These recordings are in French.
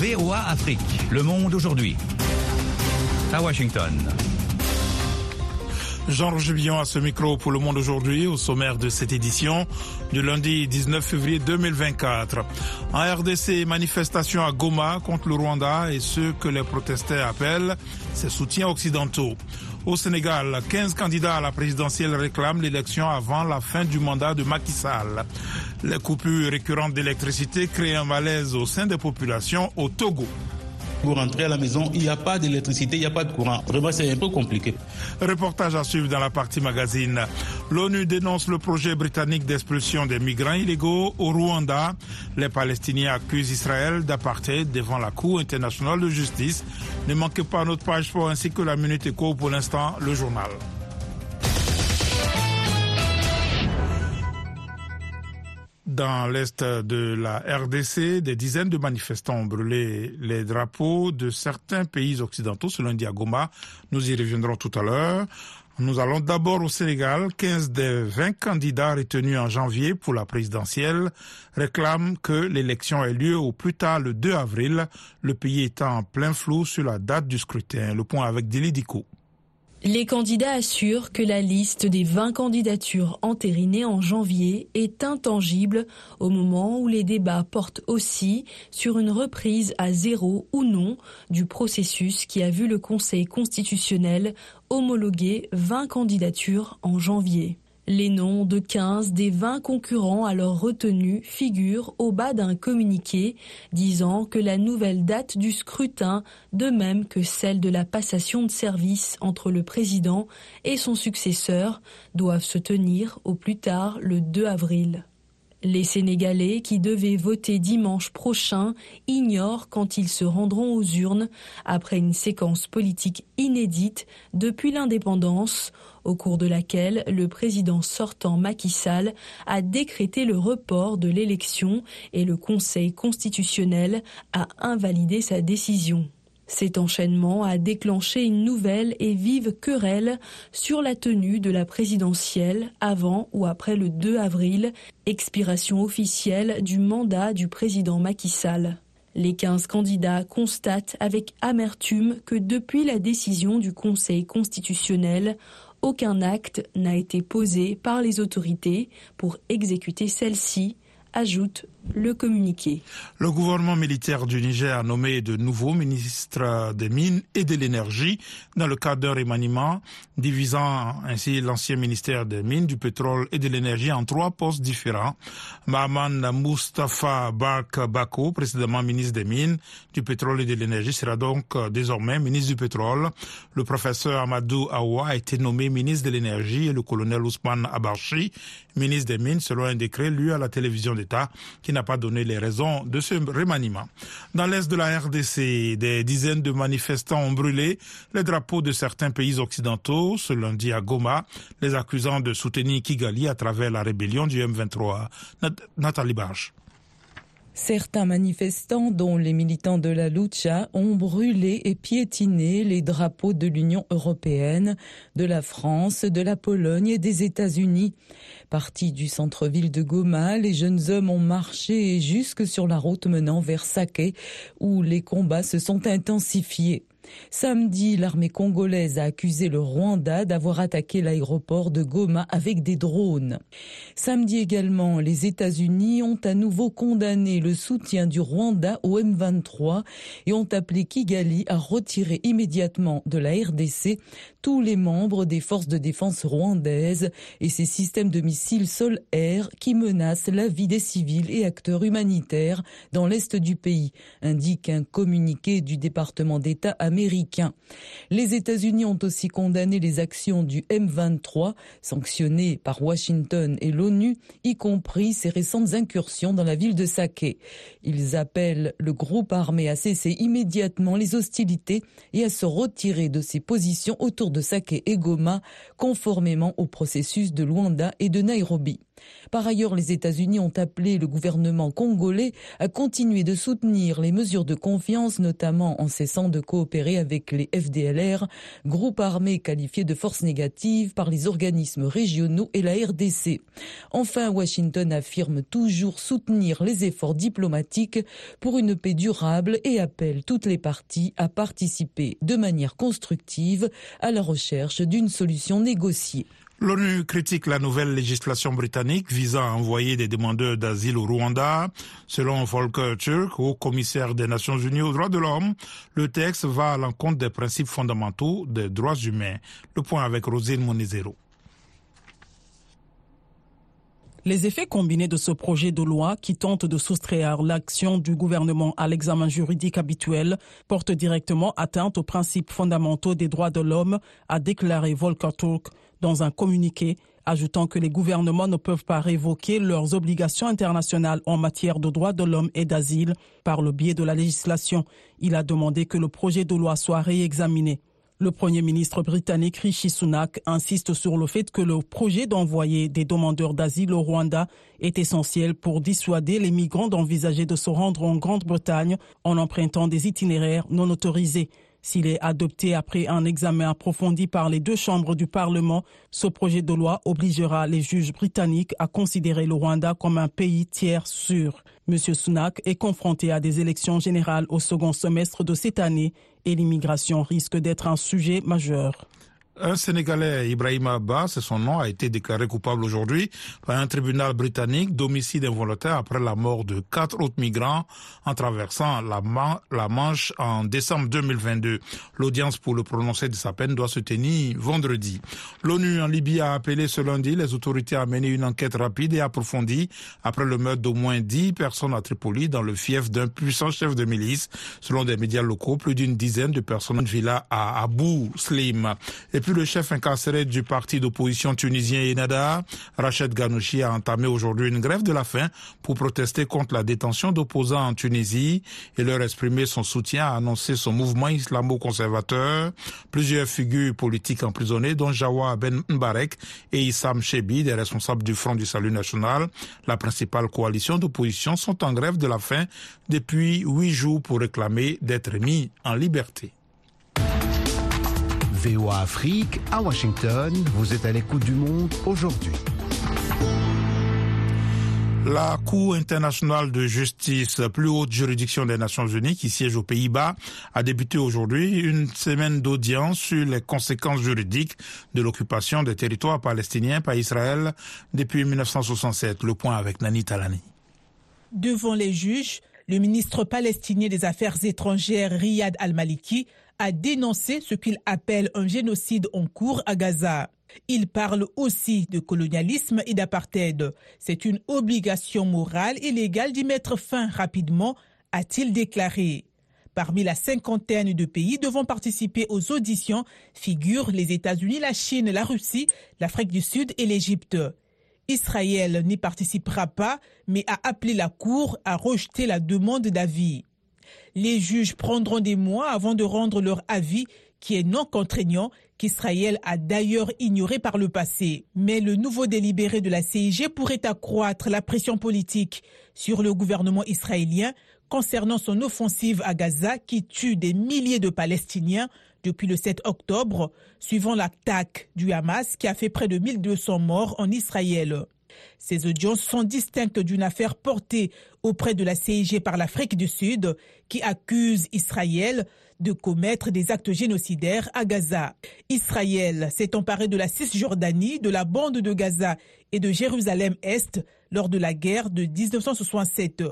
VOA Afrique. Le monde aujourd'hui. À Washington. Jean-Roger Billon à ce micro pour Le Monde aujourd'hui, au sommaire de cette édition du lundi 19 février 2024. En RDC, manifestation à Goma contre le Rwanda et ce que les protestants appellent ses soutiens occidentaux. Au Sénégal, 15 candidats à la présidentielle réclament l'élection avant la fin du mandat de Macky Sall. Les coupures récurrentes d'électricité créent un malaise au sein des populations au Togo. Pour rentrer à la maison, il n'y a pas d'électricité, il n'y a pas de courant. Vraiment, c'est un peu compliqué. Reportage à suivre dans la partie magazine. L'ONU dénonce le projet britannique d'expulsion des migrants illégaux au Rwanda. Les Palestiniens accusent Israël d'apartheid devant la Cour internationale de justice. Ne manquez pas notre page sport ainsi que la Minute Éco pour l'instant, le journal. Dans l'est de la RDC, des dizaines de manifestants ont brûlé les drapeaux de certains pays occidentaux, selon Diagoma. Nous y reviendrons tout à l'heure. Nous allons d'abord au Sénégal. 15 des 20 candidats retenus en janvier pour la présidentielle réclament que l'élection ait lieu au plus tard le 2 avril, le pays étant en plein flou sur la date du scrutin. Le point avec Dili Diko. Les candidats assurent que la liste des 20 candidatures entérinées en janvier est intangible au moment où les débats portent aussi sur une reprise à zéro ou non du processus qui a vu le Conseil constitutionnel homologuer 20 candidatures en janvier. Les noms de 15 des 20 concurrents alors retenus figurent au bas d'un communiqué disant que la nouvelle date du scrutin, de même que celle de la passation de service entre le président et son successeur, doivent se tenir au plus tard le 2 avril. Les Sénégalais qui devaient voter dimanche prochain ignorent quand ils se rendront aux urnes après une séquence politique inédite depuis l'indépendance au cours de laquelle le président sortant Macky Sall a décrété le report de l'élection et le Conseil constitutionnel a invalidé sa décision. Cet enchaînement a déclenché une nouvelle et vive querelle sur la tenue de la présidentielle avant ou après le 2 avril, expiration officielle du mandat du président Macky Sall. Les 15 candidats constatent avec amertume que depuis la décision du Conseil constitutionnel, aucun acte n'a été posé par les autorités pour exécuter celle-ci, ajoute le communiqué. Le gouvernement militaire du Niger a nommé de nouveaux ministres des Mines et de l'Énergie dans le cadre d'un remaniement, divisant ainsi l'ancien ministère des Mines, du Pétrole et de l'Énergie en trois postes différents. Mahaman Mustafa Bark Bako, précédemment ministre des Mines, du Pétrole et de l'Énergie, sera donc désormais ministre du Pétrole. Le professeur Amadou Awa a été nommé ministre de l'Énergie et le colonel Ousmane Abarchi, ministre des Mines, selon un décret lu à la télévision d'État n'a pas donné les raisons de ce remaniement. Dans l'est de la RDC, des dizaines de manifestants ont brûlé les drapeaux de certains pays occidentaux ce lundi à Goma, les accusant de soutenir Kigali à travers la rébellion du M23. Nathalie Barge. Certains manifestants, dont les militants de la Lucha, ont brûlé et piétiné les drapeaux de l'Union européenne, de la France, de la Pologne et des États-Unis. Partis du centre-ville de Goma, les jeunes hommes ont marché jusque sur la route menant vers Sake, où les combats se sont intensifiés. Samedi, l'armée congolaise a accusé le Rwanda d'avoir attaqué l'aéroport de Goma avec des drones. Samedi également, les États-Unis ont à nouveau condamné le soutien du Rwanda au M23 et ont appelé Kigali à retirer immédiatement de la RDC tous les membres des forces de défense rwandaises et ses systèmes de missiles sol-air qui menacent la vie des civils et acteurs humanitaires dans l'est du pays, indique un communiqué du département d'État. Les États-Unis ont aussi condamné les actions du M23, sanctionnées par Washington et l'ONU, y compris ses récentes incursions dans la ville de Sake. Ils appellent le groupe armé à cesser immédiatement les hostilités et à se retirer de ses positions autour de Sake et Goma, conformément au processus de Luanda et de Nairobi. Par ailleurs, les États-Unis ont appelé le gouvernement congolais à continuer de soutenir les mesures de confiance, notamment en cessant de coopérer avec les FDLR, groupe armé qualifié de force négative par les organismes régionaux et la RDC. Enfin, Washington affirme toujours soutenir les efforts diplomatiques pour une paix durable et appelle toutes les parties à participer de manière constructive à la recherche d'une solution négociée. L'ONU critique la nouvelle législation britannique visant à envoyer des demandeurs d'asile au Rwanda. Selon Volker Turk, haut commissaire des Nations Unies aux droits de l'homme, le texte va à l'encontre des principes fondamentaux des droits humains. Le point avec Rosine Monizero. Les effets combinés de ce projet de loi qui tente de soustraire l'action du gouvernement à l'examen juridique habituel portent directement atteinte aux principes fondamentaux des droits de l'homme, a déclaré Volker Turk dans un communiqué, ajoutant que les gouvernements ne peuvent pas révoquer leurs obligations internationales en matière de droits de l'homme et d'asile par le biais de la législation. Il a demandé que le projet de loi soit réexaminé. Le Premier ministre britannique Rishi Sunak insiste sur le fait que le projet d'envoyer des demandeurs d'asile au Rwanda est essentiel pour dissuader les migrants d'envisager de se rendre en Grande-Bretagne en empruntant des itinéraires non autorisés. S'il est adopté après un examen approfondi par les deux chambres du Parlement, ce projet de loi obligera les juges britanniques à considérer le Rwanda comme un pays tiers sûr. M. Sunak est confronté à des élections générales au second semestre de cette année et l'immigration risque d'être un sujet majeur. Un Sénégalais, Ibrahim Abba, c'est son nom, a été déclaré coupable aujourd'hui par un tribunal britannique d'homicide involontaire après la mort de quatre autres migrants en traversant la, Manche en décembre 2022. L'audience pour le prononcer de sa peine doit se tenir vendredi. L'ONU en Libye a appelé ce lundi les autorités à mener une enquête rapide et approfondie après le meurtre d'au moins dix personnes à Tripoli dans le fief d'un puissant chef de milice. Selon des médias locaux, plus d'une dizaine de personnes villa à Abu Slim. Et le chef incarcéré du parti d'opposition tunisien Enada, Rached Ghanouchi, a entamé aujourd'hui une grève de la faim pour protester contre la détention d'opposants en Tunisie et leur exprimer son soutien, a annoncé son mouvement islamo-conservateur. Plusieurs figures politiques emprisonnées, dont Jawa Ben Mbarek et Issam Chebi, des responsables du Front du Salut National, la principale coalition d'opposition, sont en grève de la faim depuis huit jours pour réclamer d'être mis en liberté. VOA Afrique à Washington, vous êtes à l'écoute du monde aujourd'hui. La Cour internationale de justice, plus haute juridiction des Nations Unies qui siège aux Pays-Bas, a débuté aujourd'hui une semaine d'audience sur les conséquences juridiques de l'occupation des territoires palestiniens par Israël depuis 1967. Le point avec Nani Talani. Devant les juges, le ministre palestinien des Affaires étrangères Riyad al-Maliki a dénoncé ce qu'il appelle un génocide en cours à Gaza. Il parle aussi de colonialisme et d'apartheid. C'est une obligation morale et légale d'y mettre fin rapidement, a-t-il déclaré. Parmi la cinquantaine de pays devant participer aux auditions figurent les États-Unis, la Chine, la Russie, l'Afrique du Sud et l'Égypte. Israël n'y participera pas, mais a appelé la Cour à rejeter la demande d'avis. Les juges prendront des mois avant de rendre leur avis qui est non contraignant, qu'Israël a d'ailleurs ignoré par le passé. Mais le nouveau délibéré de la CIG pourrait accroître la pression politique sur le gouvernement israélien concernant son offensive à Gaza qui tue des milliers de Palestiniens depuis le 7 octobre, suivant l'attaque du Hamas qui a fait près de 1200 morts en Israël. Ces audiences sont distinctes d'une affaire portée auprès de la CIG par l'Afrique du Sud qui accuse Israël de commettre des actes génocidaires à Gaza. Israël s'est emparé de la Cisjordanie, de la bande de Gaza et de Jérusalem-Est lors de la guerre de 1967.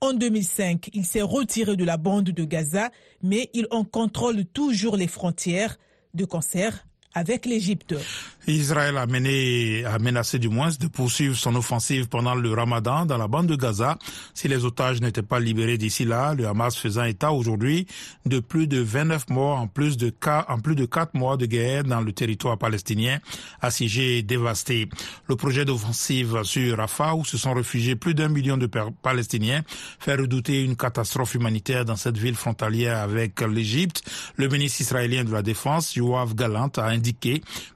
En 2005, il s'est retiré de la bande de Gaza, mais il en contrôle toujours les frontières de concert avec l'Égypte. Israël a, mené, a menacé du moins de poursuivre son offensive pendant le ramadan dans la bande de Gaza si les otages n'étaient pas libérés d'ici là, le Hamas faisant état aujourd'hui de plus de 29 morts en plus de, en plus de 4 mois de guerre dans le territoire palestinien assiégé et dévasté. Le projet d'offensive sur Rafah où se sont réfugiés plus d'un million de Palestiniens fait redouter une catastrophe humanitaire dans cette ville frontalière avec l'Égypte. Le ministre israélien de la Défense, Yoav Galant, a indiqué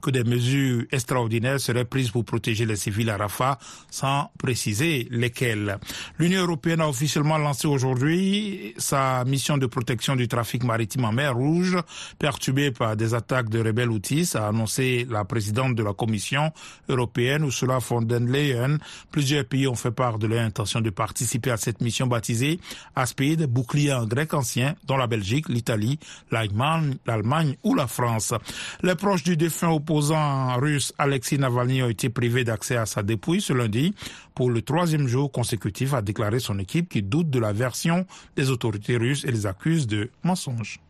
que des mesures extraordinaires seraient prises pour protéger les civils à Rafah, sans préciser lesquelles. L'Union européenne a officiellement lancé aujourd'hui sa mission de protection du trafic maritime en mer Rouge, perturbée par des attaques de rebelles houthis, a annoncé la présidente de la Commission européenne, Ursula von der Leyen. Plusieurs pays ont fait part de leur intention de participer à cette mission baptisée Aspide, bouclier en grec ancien, dont la Belgique, l'Italie, l'Allemagne ou la France. Les proches du défunt opposant russe Alexis Navalny ont été privés d'accès à sa dépouille ce lundi pour le troisième jour consécutif, a déclaré son équipe qui doute de la version des autorités russes et les accuse de mensonges.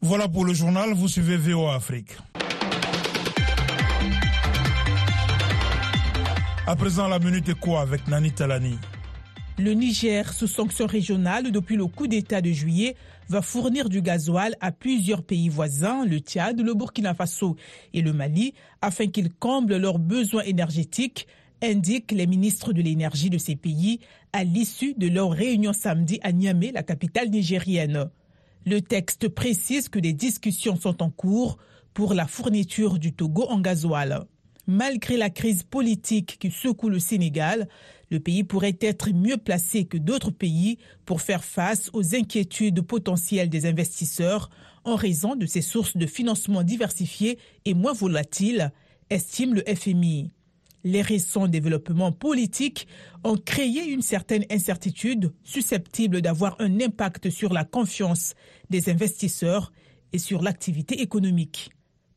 Voilà pour le journal, vous suivez VO Afrique. À présent, la minute est quoi avec Nani Talani Le Niger, sous sanction régionale depuis le coup d'État de juillet, va fournir du gasoil à plusieurs pays voisins, le Tchad, le Burkina Faso et le Mali, afin qu'ils comblent leurs besoins énergétiques, indiquent les ministres de l'énergie de ces pays à l'issue de leur réunion samedi à Niamey, la capitale nigérienne. Le texte précise que des discussions sont en cours pour la fourniture du Togo en gasoil. Malgré la crise politique qui secoue le Sénégal, le pays pourrait être mieux placé que d'autres pays pour faire face aux inquiétudes potentielles des investisseurs en raison de ses sources de financement diversifiées et moins volatiles, estime le FMI. Les récents développements politiques ont créé une certaine incertitude susceptible d'avoir un impact sur la confiance des investisseurs et sur l'activité économique.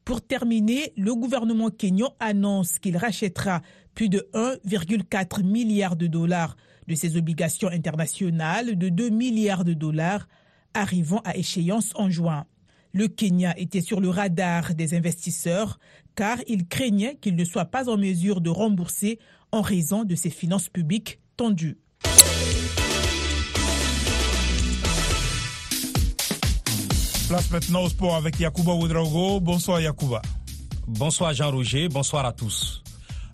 Pour terminer, le gouvernement kényan annonce qu'il rachètera plus de 1,4 milliard de dollars de ses obligations internationales de 2 milliards de dollars arrivant à échéance en juin. Le Kenya était sur le radar des investisseurs car il craignait qu'il ne soit pas en mesure de rembourser en raison de ses finances publiques tendues. Place maintenant au sport avec Yacouba Ouedraogo. Bonsoir Yacouba. Bonsoir Jean-Roger, bonsoir à tous.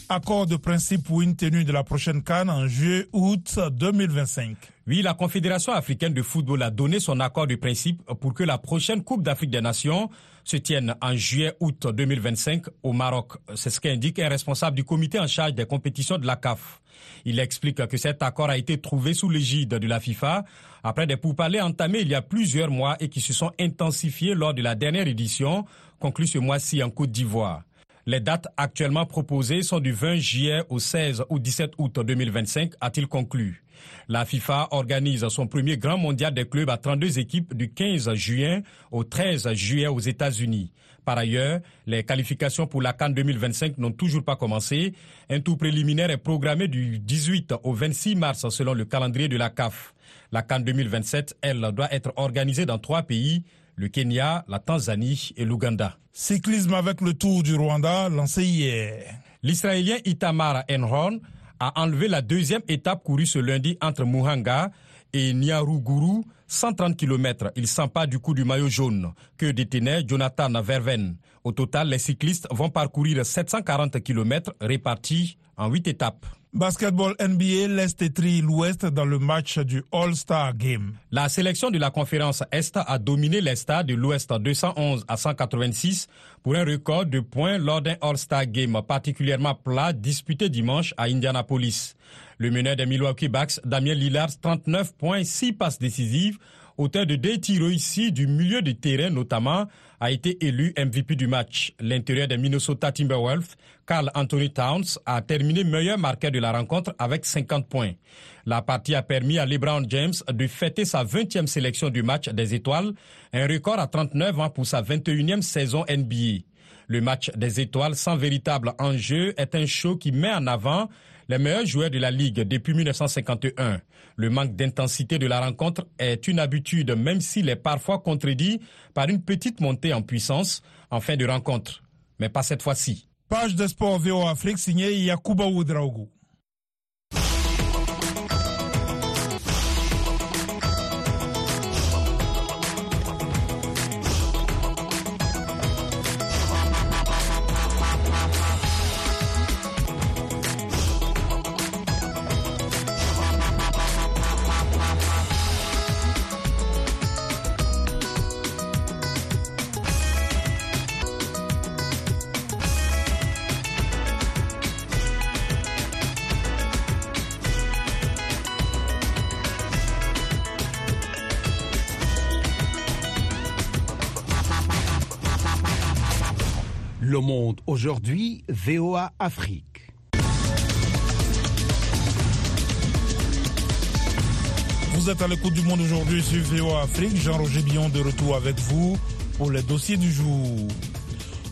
Accord de principe pour une tenue de la prochaine Cannes en juillet-août 2025. Oui, la Confédération africaine de football a donné son accord de principe pour que la prochaine Coupe d'Afrique des Nations se tienne en juillet-août 2025 au Maroc. C'est ce qu'indique un responsable du comité en charge des compétitions de la CAF. Il explique que cet accord a été trouvé sous l'égide de la FIFA après des pourparlers entamés il y a plusieurs mois et qui se sont intensifiés lors de la dernière édition conclue ce mois-ci en Côte d'Ivoire. Les dates actuellement proposées sont du 20 juillet au 16 ou 17 août 2025, a-t-il conclu. La FIFA organise son premier grand mondial des clubs à 32 équipes du 15 juin au 13 juillet aux États-Unis. Par ailleurs, les qualifications pour la Cannes 2025 n'ont toujours pas commencé. Un tour préliminaire est programmé du 18 au 26 mars selon le calendrier de la CAF. La Cannes 2027, elle, doit être organisée dans trois pays, le Kenya, la Tanzanie et l'Ouganda. Cyclisme avec le Tour du Rwanda lancé hier. L'Israélien Itamar Enron a enlevé la deuxième étape courue ce lundi entre Muhanga et Nyaruguru, 130 km. Il s'empare du coup du maillot jaune que détenait Jonathan Verven. Au total, les cyclistes vont parcourir 740 km répartis en 8 étapes. Basketball NBA, l'Est étrit l'Ouest dans le match du All-Star Game. La sélection de la conférence Est a dominé l'Est de l'Ouest 211 à 186 pour un record de points lors d'un All-Star Game particulièrement plat disputé dimanche à Indianapolis. Le meneur des Milwaukee Bucks, Damien Lillard, 39 points, 6 passes décisives, auteur de deux tirs réussis du milieu de terrain notamment, a été élu MVP du match. L'intérieur des Minnesota Timberwolves, Carl Anthony Towns, a terminé meilleur marqueur de la rencontre avec 50 points. La partie a permis à LeBron James de fêter sa 20e sélection du match des étoiles, un record à 39 ans pour sa 21e saison NBA. Le match des étoiles sans véritable enjeu est un show qui met en avant les meilleurs joueurs de la Ligue depuis 1951. Le manque d'intensité de la rencontre est une habitude, même s'il est parfois contredit par une petite montée en puissance en fin de rencontre. Mais pas cette fois-ci. Page de sport VO signée Yakuba. Aujourd'hui, VOA Afrique. Vous êtes à l'écoute du monde aujourd'hui sur VOA Afrique. Jean-Roger Billon de retour avec vous pour les dossiers du jour.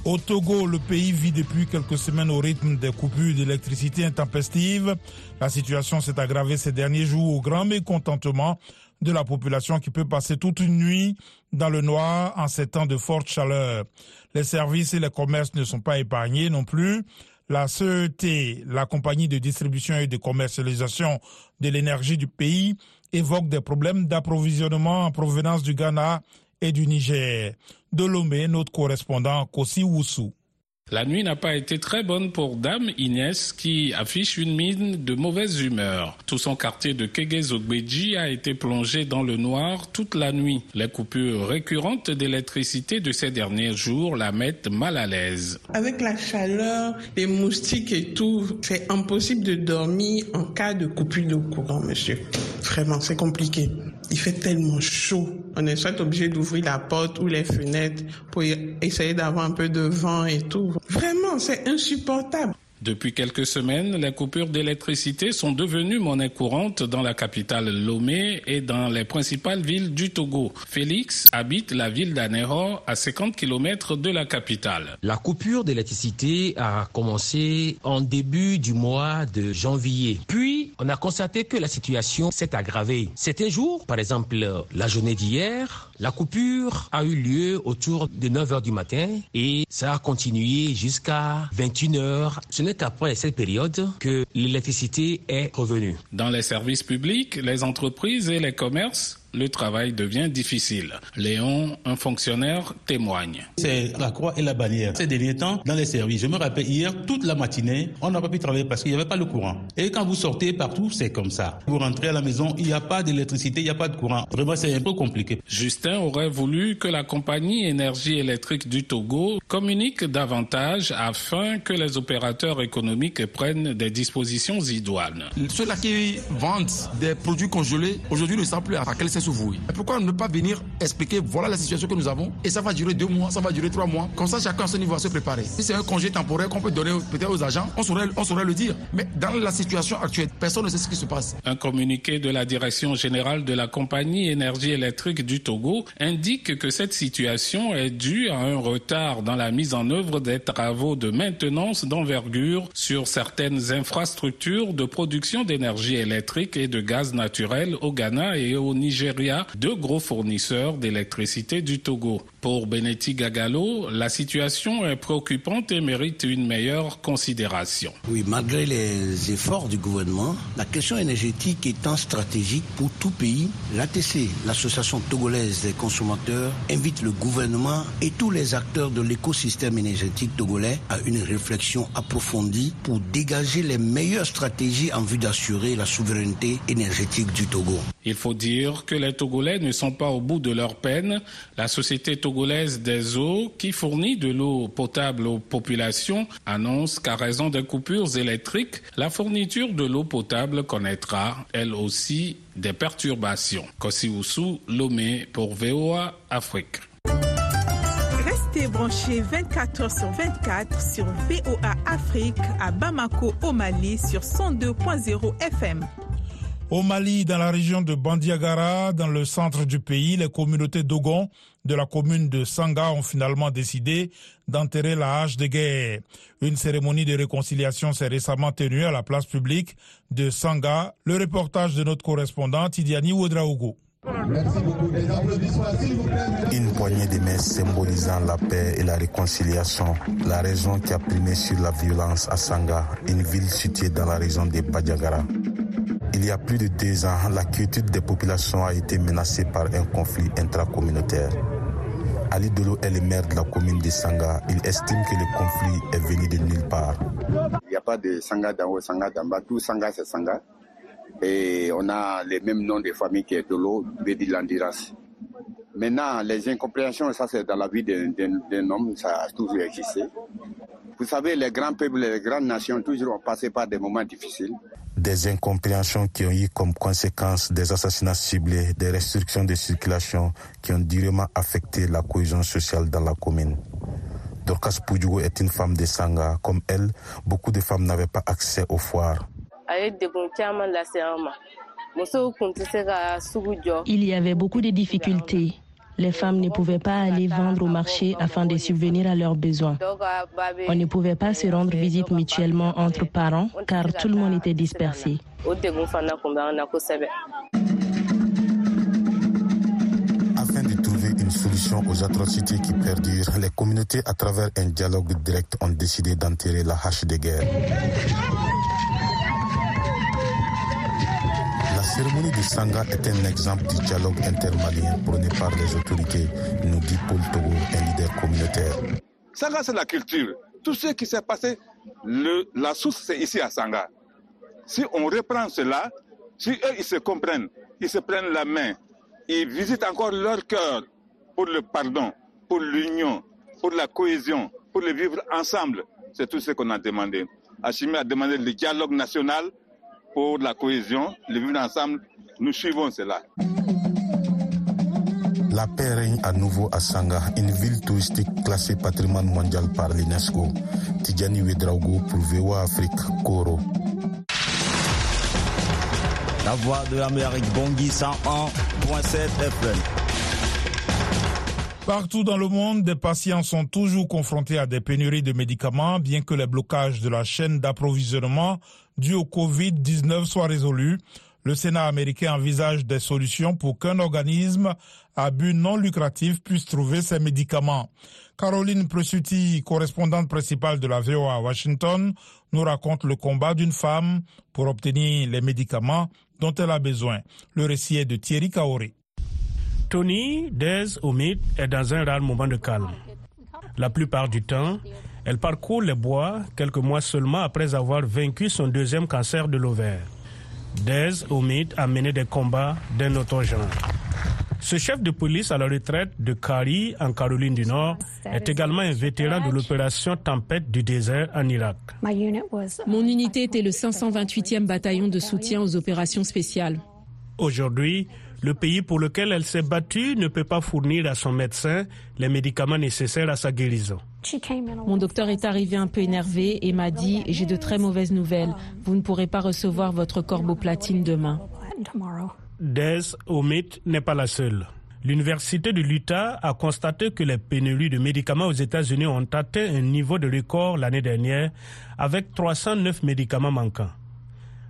Au Togo, le pays vit depuis quelques semaines au rythme des coupures d'électricité intempestives. La situation s'est aggravée ces derniers jours au grand mécontentement de la population qui peut passer toute une nuit dans le noir en ces temps de forte chaleur. Les services et les commerces ne sont pas épargnés non plus. La CET, la compagnie de distribution et de commercialisation de l'énergie du pays, évoque des problèmes d'approvisionnement en provenance du Ghana et du Niger. De Lomé, notre correspondant Kossi Woussou. La nuit n'a pas été très bonne pour Dame Inès qui affiche une mine de mauvaise humeur. Tout son quartier de Kegezogbeji a été plongé dans le noir toute la nuit. Les coupures récurrentes d'électricité de ces derniers jours la mettent mal à l'aise. Avec la chaleur, les moustiques et tout, c'est impossible de dormir en cas de coupure de courant, monsieur. Vraiment, c'est compliqué. Il fait tellement chaud. On est soit obligé d'ouvrir la porte ou les fenêtres pour essayer d'avoir un peu de vent et tout. Vraiment, c'est insupportable. Depuis quelques semaines, les coupures d'électricité sont devenues monnaie courante dans la capitale Lomé et dans les principales villes du Togo. Félix habite la ville d'Anéro à 50 km de la capitale. La coupure d'électricité a commencé en début du mois de janvier. Puis, on a constaté que la situation s'est aggravée. C'était jour, par exemple, la journée d'hier, la coupure a eu lieu autour de 9 h du matin et ça a continué jusqu'à 21 h. Ce n'est qu'après cette période que l'électricité est revenue. Dans les services publics, les entreprises et les commerces, le travail devient difficile. Léon, un fonctionnaire, témoigne. C'est la croix et la bannière. Ces derniers temps, dans les services, je me rappelle hier, toute la matinée, on n'a pas pu travailler parce qu'il n'y avait pas le courant. Et quand vous sortez partout, c'est comme ça. Vous rentrez à la maison, il n'y a pas d'électricité, il n'y a pas de courant. Vraiment, c'est un peu compliqué. Justin aurait voulu que la compagnie énergie électrique du Togo communique davantage afin que les opérateurs économiques prennent des dispositions idoines. Ceux-là qui vendent des produits congelés, aujourd'hui ne savent plus à Pourquoi ne pas venir expliquer voilà la situation que nous avons et ça va durer deux mois, ça va durer trois mois. Comme ça, chacun à ce niveau va se préparer. Si c'est un congé temporaire qu'on peut donner peut-être aux agents, on saurait, on saurait le dire. Mais dans la situation actuelle, personne ne sait ce qui se passe. Un communiqué de la direction générale de la compagnie énergie électrique du Togo indique que cette situation est due à un retard dans la mise en œuvre des travaux de maintenance d'envergure sur certaines infrastructures de production d'énergie électrique et de gaz naturel au Ghana et au Nigeria, deux gros fournisseurs d'électricité du Togo. Pour Benetti Gagalo, la situation est préoccupante et mérite une meilleure considération. Oui, malgré les efforts du gouvernement, la question énergétique étant stratégique pour tout pays, l'ATC, l'Association togolaise des consommateurs, invite le gouvernement et tous les acteurs de l'écosystème énergétique togolais à une réflexion approfondie pour dégager les meilleures stratégies en vue d'assurer la souveraineté énergétique du Togo. Il faut dire que les Togolais ne sont pas au bout de leur peine. La société togolaise des eaux, qui fournit de l'eau potable aux populations, annonce qu'à raison des coupures électriques, la fourniture de l'eau potable connaîtra, elle aussi, des perturbations. Kossi Lomé pour VOA Afrique. Restez branchés 24 heures sur 24 sur VOA Afrique à Bamako, au Mali, sur 102.0 FM. Au Mali, dans la région de Bandiagara, dans le centre du pays, les communautés Dogon de la commune de Sanga ont finalement décidé d'enterrer la hache de guerre. Une cérémonie de réconciliation s'est récemment tenue à la place publique de Sanga. Le reportage de notre correspondant Tidiani Ouedraogo. Une poignée de mains symbolisant la paix et la réconciliation, la raison qui a primé sur la violence à Sanga, une ville située dans la région de Badjagara. Il y a plus de deux ans, la quiétude des populations a été menacée par un conflit intracommunautaire. Ali Dolo est le maire de la commune de Sanga. Il estime que le conflit est venu de nulle part. Il n'y a pas de Sanga d'en haut, Sanga d'en bas. Tout Sanga, c'est Sanga. Et on a les mêmes noms de familles qui est Dolo, Bedi Landiras. Maintenant, les incompréhensions, ça c'est dans la vie d'un homme, ça a toujours existé. Vous savez, les grands peuples, les grandes nations, toujours ont passé par des moments difficiles. Des incompréhensions qui ont eu comme conséquence des assassinats ciblés, des restrictions de circulation qui ont durement affecté la cohésion sociale dans la commune. Dorcas Poudjougou est une femme de Sanga. Comme elle, beaucoup de femmes n'avaient pas accès aux foires. Il y avait beaucoup de difficultés. Les femmes ne pouvaient pas aller vendre au marché afin de subvenir à leurs besoins. On ne pouvait pas se rendre visite mutuellement entre parents car tout le monde était dispersé. Afin de trouver une solution aux atrocités qui perdurent, les communautés, à travers un dialogue direct, ont décidé d'enterrer la hache de guerre. Cérémonie de Sanga est un exemple du dialogue intermalien prôné par les autorités, nous dit Paul Togo, un leader communautaire. Sanga, c'est la culture. Tout ce qui s'est passé, la source, c'est ici à Sanga. Si on reprend cela, si eux, ils se comprennent, ils se prennent la main, ils visitent encore leur cœur pour le pardon, pour l'union, pour la cohésion, pour le vivre ensemble, c'est tout ce qu'on a demandé. Hachimi a demandé le dialogue national pour la cohésion, le vivre ensemble. Nous suivons cela. La paix règne à nouveau à Sanga, une ville touristique classée patrimoine mondial par l'UNESCO. Tidjani Wedraogo pour VOA Afrique, Koro. La voix de l'Amérique, Bangui 101.7 FM. Partout dans le monde, des patients sont toujours confrontés à des pénuries de médicaments, bien que les blocages de la chaîne d'approvisionnement dus au Covid-19 soient résolus. Le Sénat américain envisage des solutions pour qu'un organisme à but non lucratif puisse trouver ces médicaments. Caroline Presutti, correspondante principale de la VOA à Washington, nous raconte le combat d'une femme pour obtenir les médicaments dont elle a besoin. Le récit est de Thierry Kaoré. Tony Dez Omid est dans un rare moment de calme. La plupart du temps, elle parcourt les bois quelques mois seulement après avoir vaincu son deuxième cancer de l'ovaire. Dez Omid a mené des combats d'un autre genre. Ce chef de police à la retraite de Kari, en Caroline du Nord, est également un vétéran de l'opération Tempête du désert en Irak. Mon unité était le 528e bataillon de soutien aux opérations spéciales. Aujourd'hui, le pays pour lequel elle s'est battue ne peut pas fournir à son médecin les médicaments nécessaires à sa guérison. Mon docteur est arrivé un peu énervé et m'a dit J'ai de très mauvaises nouvelles. Vous ne pourrez pas recevoir votre corbeau platine demain. Des Omid n'est pas la seule. L'Université de l'Utah a constaté que les pénuries de médicaments aux États-Unis ont atteint un niveau de record l'année dernière avec 309 médicaments manquants.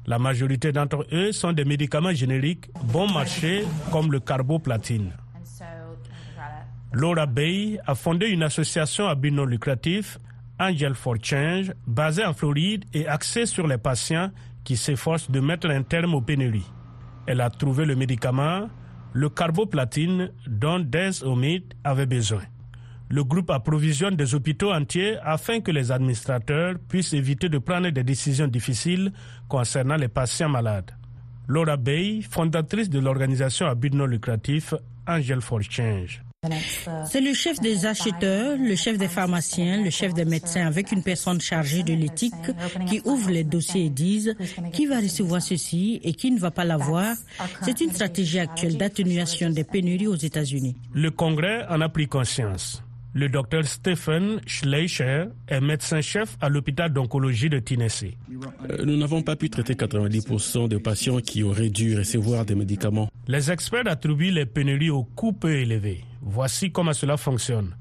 La majorité d'entre eux sont des médicaments génériques bon marché comme le carboplatine. Laura Bay a fondé une association à but non lucratif, Angel for Change, basée en Floride et axée sur les patients qui s'efforcent de mettre un terme aux pénuries. Elle a trouvé le médicament, le carboplatine, dont Des Omid avait besoin. Le groupe approvisionne des hôpitaux entiers afin que les administrateurs puissent éviter de prendre des décisions difficiles concernant les patients malades. Laura Bay, fondatrice de l'organisation à but non lucratif Angel for Change. C'est le chef des acheteurs, le chef des pharmaciens, le chef des médecins avec une personne chargée de l'éthique qui ouvre les dossiers et disent qui va recevoir ceci et qui ne va pas l'avoir. C'est une stratégie actuelle d'atténuation des pénuries aux États-Unis. Le Congrès en a pris conscience. Le docteur Stephen Schleicher est médecin-chef à l'hôpital d'oncologie de Tennessee. Nous n'avons pas pu traiter 90% des patients qui auraient dû recevoir des médicaments. Les experts attribuent les pénuries au coût peu élevé. Voici comment cela fonctionne.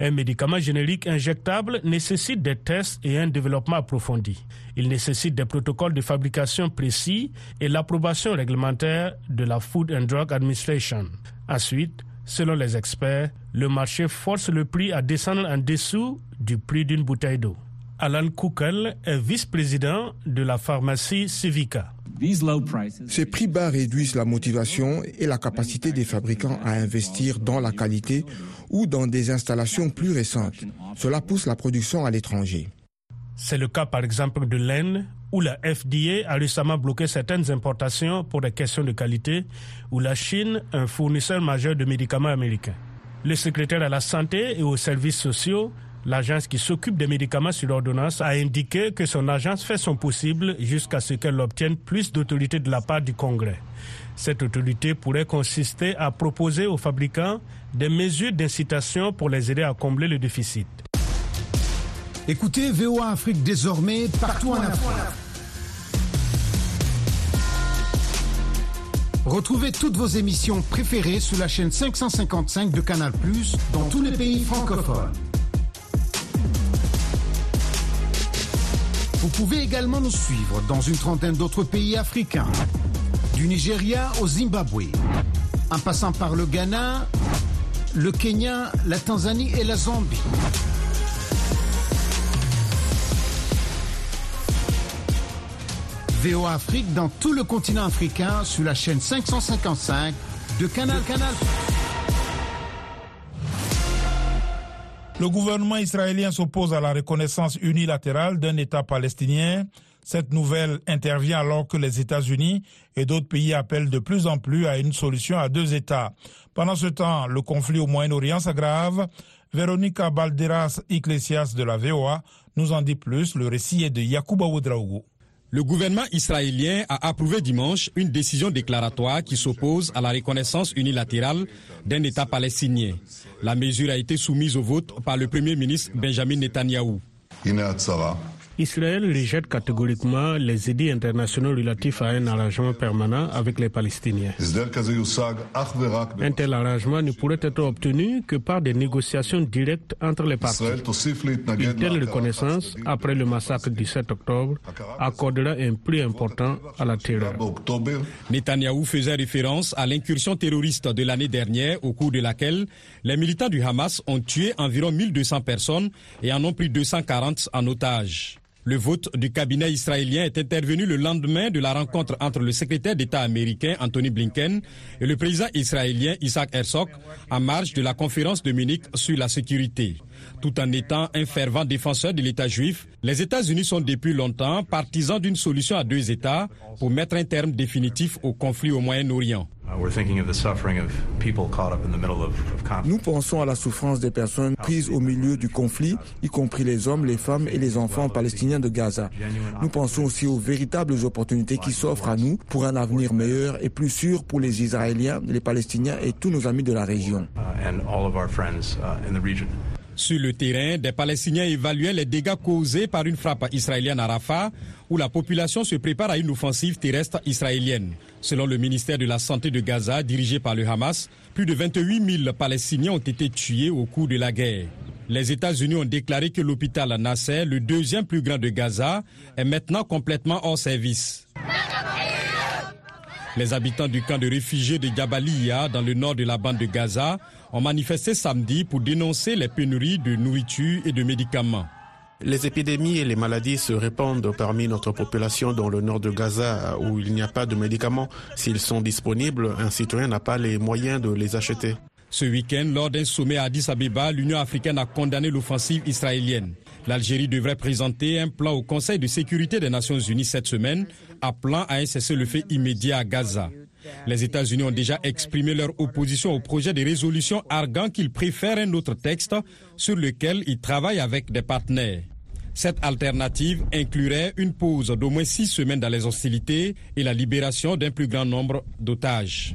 Un médicament générique injectable nécessite des tests et un développement approfondi. Il nécessite des protocoles de fabrication précis et l'approbation réglementaire de la Food and Drug Administration. Ensuite, Selon les experts, le marché force le prix à descendre en dessous du prix d'une bouteille d'eau. Alan Kukel est vice-président de la pharmacie Civica. Ces prix bas réduisent la motivation et la capacité des fabricants à investir dans la qualité ou dans des installations plus récentes. Cela pousse la production à l'étranger. C'est le cas par exemple de l'Inde, où la FDA a récemment bloqué certaines importations pour des questions de qualité, ou la Chine, un fournisseur majeur de médicaments américains. Le secrétaire à la santé et aux services sociaux, l'agence qui s'occupe des médicaments sur ordonnance, a indiqué que son agence fait son possible jusqu'à ce qu'elle obtienne plus d'autorité de la part du Congrès. Cette autorité pourrait consister à proposer aux fabricants des mesures d'incitation pour les aider à combler le déficit. Écoutez VOA Afrique désormais partout en Afrique. Retrouvez toutes vos émissions préférées sur la chaîne 555 de Canal dans tous les pays francophones. Vous pouvez également nous suivre dans une trentaine d'autres pays africains, du Nigeria au Zimbabwe, en passant par le Ghana, le Kenya, la Tanzanie et la Zambie. VOA Afrique dans tout le continent africain sur la chaîne 555 de Canal Canal. Le gouvernement israélien s'oppose à la reconnaissance unilatérale d'un État palestinien. Cette nouvelle intervient alors que les États-Unis et d'autres pays appellent de plus en plus à une solution à deux États. Pendant ce temps, le conflit au Moyen-Orient s'aggrave. Véronica Balderas Iglesias de la VOA nous en dit plus. Le récit est de Yacouba Oudraogo. Le gouvernement israélien a approuvé dimanche une décision déclaratoire qui s'oppose à la reconnaissance unilatérale d'un État palestinien. La mesure a été soumise au vote par le Premier ministre Benjamin Netanyahou. Israël rejette catégoriquement les édits internationaux relatifs à un arrangement permanent avec les Palestiniens. Un tel arrangement ne pourrait être obtenu que par des négociations directes entre les parties. Une telle reconnaissance, après le massacre du 7 octobre, accordera un prix important à la terreur. Netanyahou faisait référence à l'incursion terroriste de l'année dernière au cours de laquelle les militants du Hamas ont tué environ 1200 personnes et en ont pris 240 en otage. Le vote du cabinet israélien est intervenu le lendemain de la rencontre entre le secrétaire d'État américain Anthony Blinken et le président israélien Isaac Herzog en marge de la conférence de Munich sur la sécurité. Tout en étant un fervent défenseur de l'État juif, les États-Unis sont depuis longtemps partisans d'une solution à deux États pour mettre un terme définitif au conflit au Moyen-Orient. Nous pensons à la souffrance des personnes prises au milieu du conflit, y compris les hommes, les femmes et les enfants palestiniens de Gaza. Nous pensons aussi aux véritables opportunités qui s'offrent à nous pour un avenir meilleur et plus sûr pour les Israéliens, les Palestiniens et tous nos amis de la région. Sur le terrain, des Palestiniens évaluaient les dégâts causés par une frappe israélienne à Rafah, où la population se prépare à une offensive terrestre israélienne. Selon le ministère de la Santé de Gaza, dirigé par le Hamas, plus de 28 000 Palestiniens ont été tués au cours de la guerre. Les États-Unis ont déclaré que l'hôpital Nasser, le deuxième plus grand de Gaza, est maintenant complètement hors service. Les habitants du camp de réfugiés de Jabalia, dans le nord de la bande de Gaza, ont manifesté samedi pour dénoncer les pénuries de nourriture et de médicaments. Les épidémies et les maladies se répandent parmi notre population dans le nord de Gaza où il n'y a pas de médicaments. S'ils sont disponibles, un citoyen n'a pas les moyens de les acheter. Ce week-end, lors d'un sommet à Addis Abeba, l'Union africaine a condamné l'offensive israélienne. L'Algérie devrait présenter un plan au Conseil de sécurité des Nations unies cette semaine, appelant à un cessez-le-feu immédiat à Gaza. Les États-Unis ont déjà exprimé leur opposition au projet de résolution arguant qu'ils préfèrent un autre texte sur lequel ils travaillent avec des partenaires. Cette alternative inclurait une pause d'au moins six semaines dans les hostilités et la libération d'un plus grand nombre d'otages.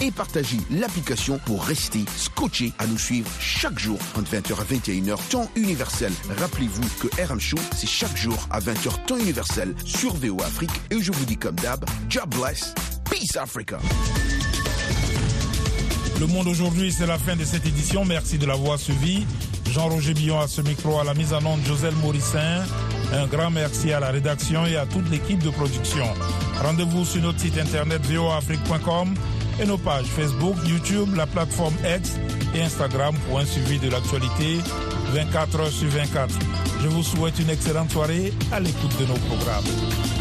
Et partagez l'application pour rester scotché à nous suivre chaque jour entre 20h à 21h temps universel. Rappelez-vous que RM Show, c'est chaque jour à 20h temps universel sur VO Afrique. Et je vous dis comme d'hab, job bless, peace Africa. Le monde aujourd'hui, c'est la fin de cette édition. Merci de l'avoir suivi. Jean-Roger Billon à ce micro, à la mise en onde, Joselle Morissin. Un grand merci à la rédaction et à toute l'équipe de production. Rendez-vous sur notre site internet voafrique.com et nos pages Facebook, YouTube, la plateforme X et Instagram pour un suivi de l'actualité 24 heures sur 24. Je vous souhaite une excellente soirée à l'écoute de nos programmes.